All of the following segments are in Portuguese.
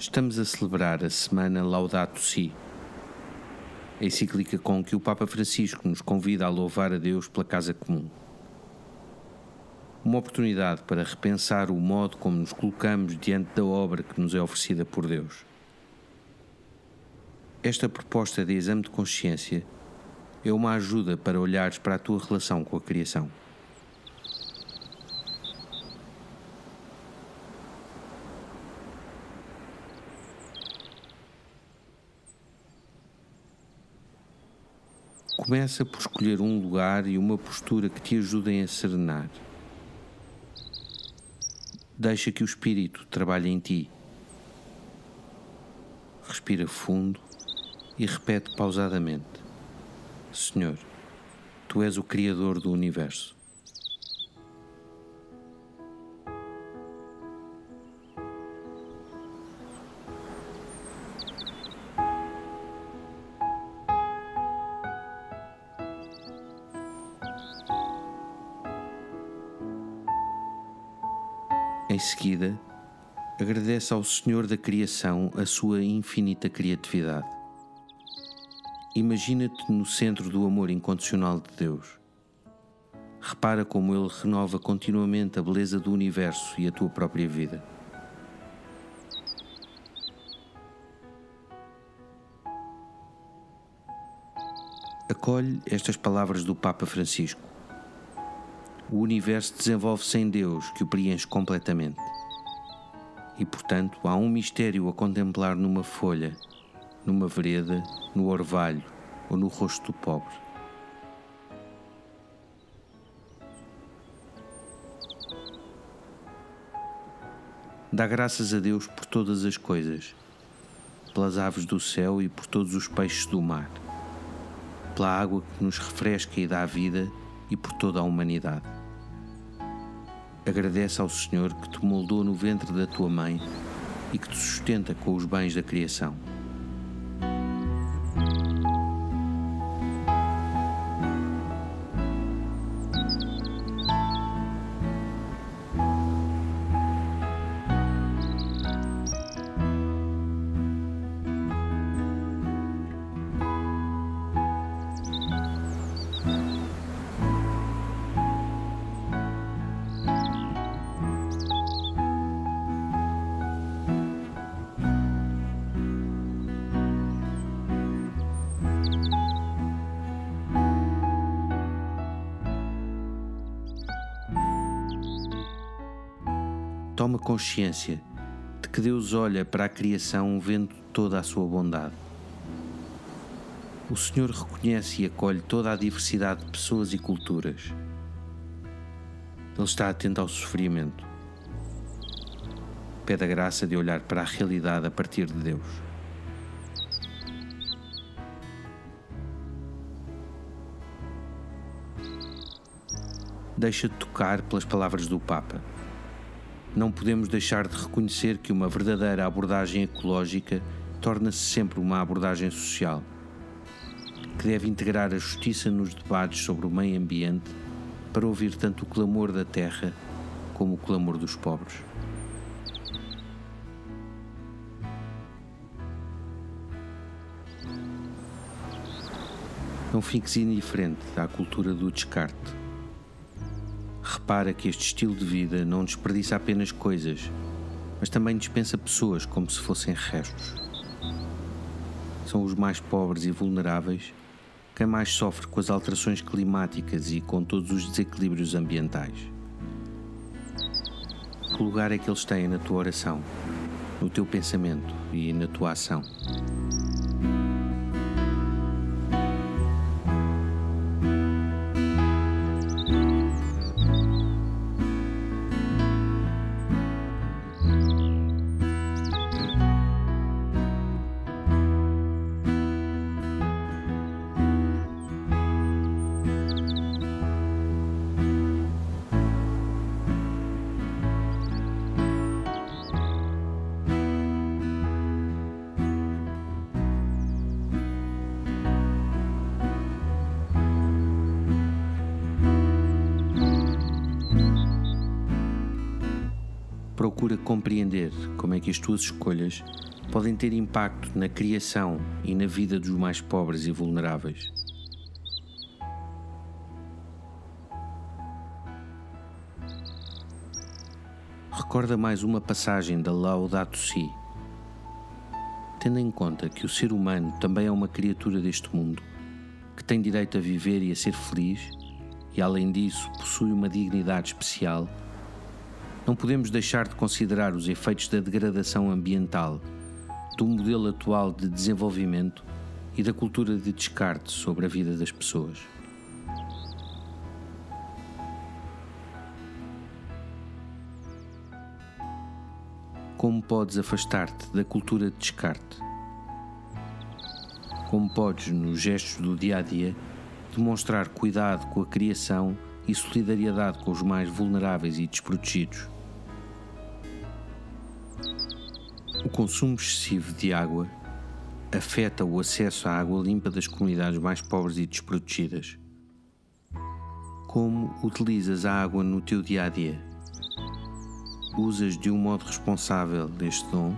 Estamos a celebrar a semana Laudato Si, a encíclica com que o Papa Francisco nos convida a louvar a Deus pela casa comum. Uma oportunidade para repensar o modo como nos colocamos diante da obra que nos é oferecida por Deus. Esta proposta de exame de consciência é uma ajuda para olhares para a tua relação com a criação. Começa por escolher um lugar e uma postura que te ajudem a serenar. Deixa que o Espírito trabalhe em ti. Respira fundo e repete pausadamente: Senhor, tu és o Criador do universo. Seguida, agradece ao Senhor da criação a sua infinita criatividade. Imagina-te no centro do amor incondicional de Deus. Repara como Ele renova continuamente a beleza do universo e a tua própria vida. Acolhe estas palavras do Papa Francisco o universo desenvolve-se em Deus, que o preenche completamente. E, portanto, há um mistério a contemplar numa folha, numa vereda, no orvalho ou no rosto do pobre. Dá graças a Deus por todas as coisas, pelas aves do céu e por todos os peixes do mar, pela água que nos refresca e dá vida e por toda a humanidade. Agradece ao Senhor que te moldou no ventre da tua mãe e que te sustenta com os bens da criação. Toma consciência de que Deus olha para a criação vendo toda a sua bondade. O Senhor reconhece e acolhe toda a diversidade de pessoas e culturas. Ele está atento ao sofrimento. Pede a graça de olhar para a realidade a partir de Deus. Deixa-te tocar pelas palavras do Papa não podemos deixar de reconhecer que uma verdadeira abordagem ecológica torna-se sempre uma abordagem social, que deve integrar a justiça nos debates sobre o meio ambiente para ouvir tanto o clamor da terra como o clamor dos pobres. Não fiques indiferente à cultura do descarte repara que este estilo de vida não desperdiça apenas coisas, mas também dispensa pessoas como se fossem restos. São os mais pobres e vulneráveis quem mais sofre com as alterações climáticas e com todos os desequilíbrios ambientais. Que lugar é que eles têm na tua oração, no teu pensamento e na tua ação? Procura compreender como é que as tuas escolhas podem ter impacto na criação e na vida dos mais pobres e vulneráveis. Recorda mais uma passagem da Laudato Si. Tendo em conta que o ser humano também é uma criatura deste mundo, que tem direito a viver e a ser feliz, e além disso possui uma dignidade especial, não podemos deixar de considerar os efeitos da degradação ambiental, do modelo atual de desenvolvimento e da cultura de descarte sobre a vida das pessoas. Como podes afastar-te da cultura de descarte? Como podes, nos gestos do dia a dia, demonstrar cuidado com a criação e solidariedade com os mais vulneráveis e desprotegidos? O consumo excessivo de água afeta o acesso à água limpa das comunidades mais pobres e desprotegidas. Como utilizas a água no teu dia a dia? Usas de um modo responsável este dom?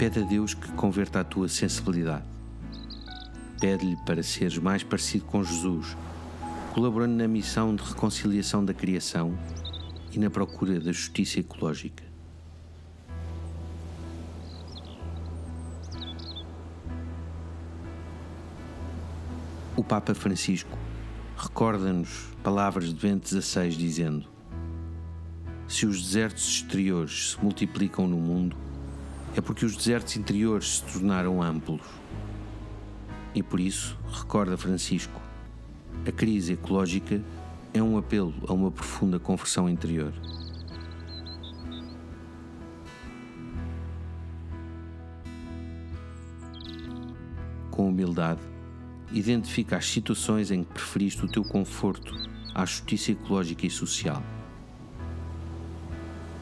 Pede a Deus que converta a tua sensibilidade. Pede-lhe para seres mais parecido com Jesus, colaborando na missão de reconciliação da criação e na procura da justiça ecológica. O Papa Francisco recorda-nos palavras de Bento XVI dizendo: Se os desertos exteriores se multiplicam no mundo, é porque os desertos interiores se tornaram amplos. E por isso, recorda Francisco, a crise ecológica é um apelo a uma profunda conversão interior. Com humildade, identifica as situações em que preferiste o teu conforto à justiça ecológica e social.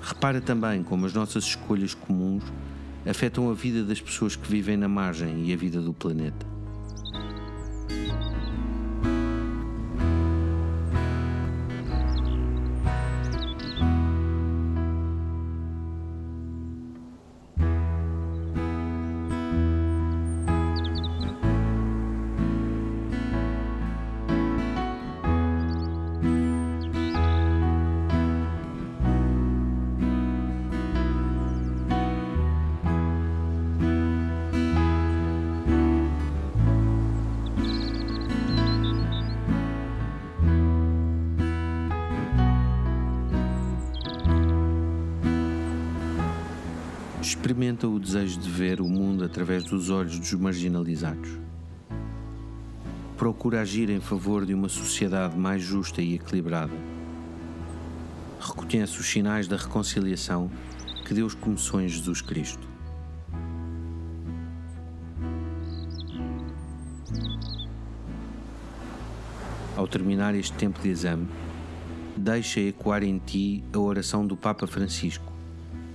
Repara também como as nossas escolhas comuns afetam a vida das pessoas que vivem na margem e a vida do planeta. Experimenta o desejo de ver o mundo através dos olhos dos marginalizados. Procura agir em favor de uma sociedade mais justa e equilibrada. Reconhece os sinais da reconciliação que Deus começou em Jesus Cristo. Ao terminar este tempo de exame, deixa ecoar em ti a oração do Papa Francisco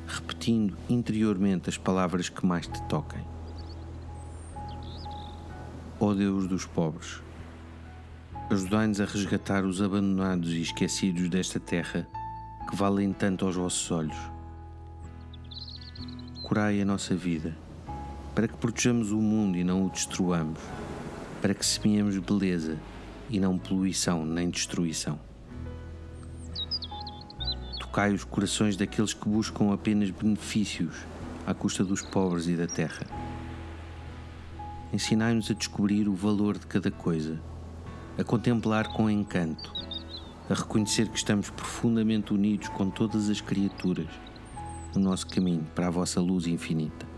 repetindo interiormente as palavras que mais te toquem. Ó oh Deus dos pobres, ajudai-nos a resgatar os abandonados e esquecidos desta terra que valem tanto aos vossos olhos. Curai a nossa vida, para que protejamos o mundo e não o destruamos, para que semeemos beleza e não poluição nem destruição tocai os corações daqueles que buscam apenas benefícios à custa dos pobres e da terra. Ensinai-nos a descobrir o valor de cada coisa, a contemplar com encanto, a reconhecer que estamos profundamente unidos com todas as criaturas no nosso caminho para a vossa luz infinita.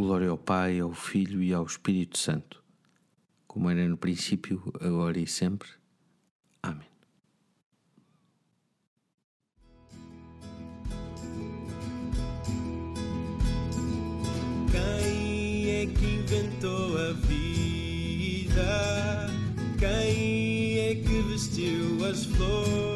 Glória ao Pai, ao Filho e ao Espírito Santo, como era no princípio, agora e sempre. Amém. Quem é que inventou a vida? Quem é que vestiu as flores?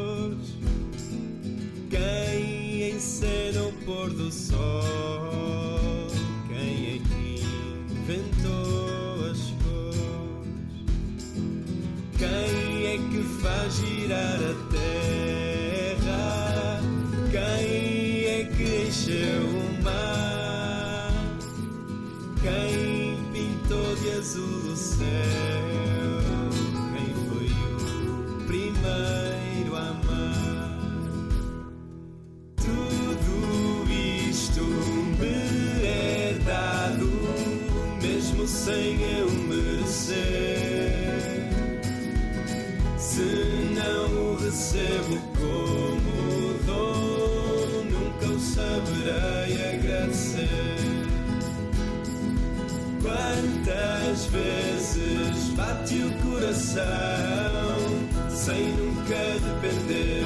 Faz girar a terra? Quem é que encheu o mar? Quem pintou de azul o céu? Quem foi o primeiro a amar? Tudo isto me é dado mesmo sem eu merecer. Se não o recebo como dom, nunca o saberei agradecer. Quantas vezes bate o coração sem nunca depender?